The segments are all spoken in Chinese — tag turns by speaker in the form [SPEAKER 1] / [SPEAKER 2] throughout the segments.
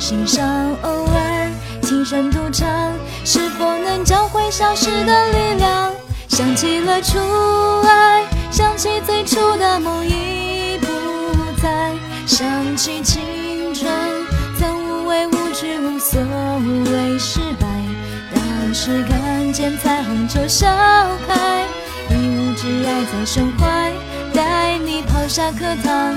[SPEAKER 1] 心上，偶尔轻声独唱，是否能找回消失的力量？想起了初爱，想起最初的梦已不在，想起青春曾无畏无惧，无所谓失败。当时看见彩虹就笑开，一无挚爱在胸怀，带你跑下课堂，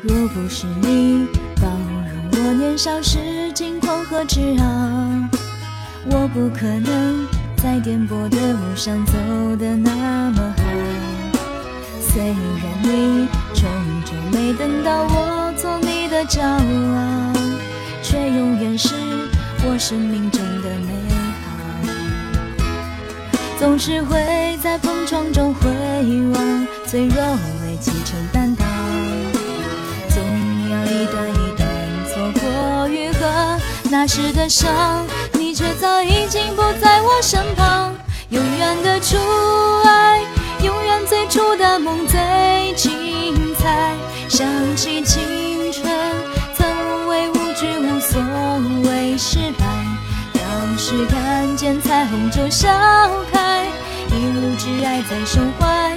[SPEAKER 1] 若不是你包容我年少时惊狂和执拗，我不可能在颠簸的路上走得那么好。虽然你终究没等到我做你的骄傲，却永远是我生命中的美好。总是会在碰撞中回望，脆弱为砌成担当。一段一段错过愈合，那时的伤，你却早已经不在我身旁。永远的初爱，永远最初的梦最精彩。想起青春，曾无畏无惧，无所谓失败。当时看见彩虹就笑开，一路挚爱在胸怀，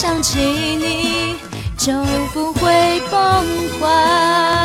[SPEAKER 1] 想起你，就不会崩坏。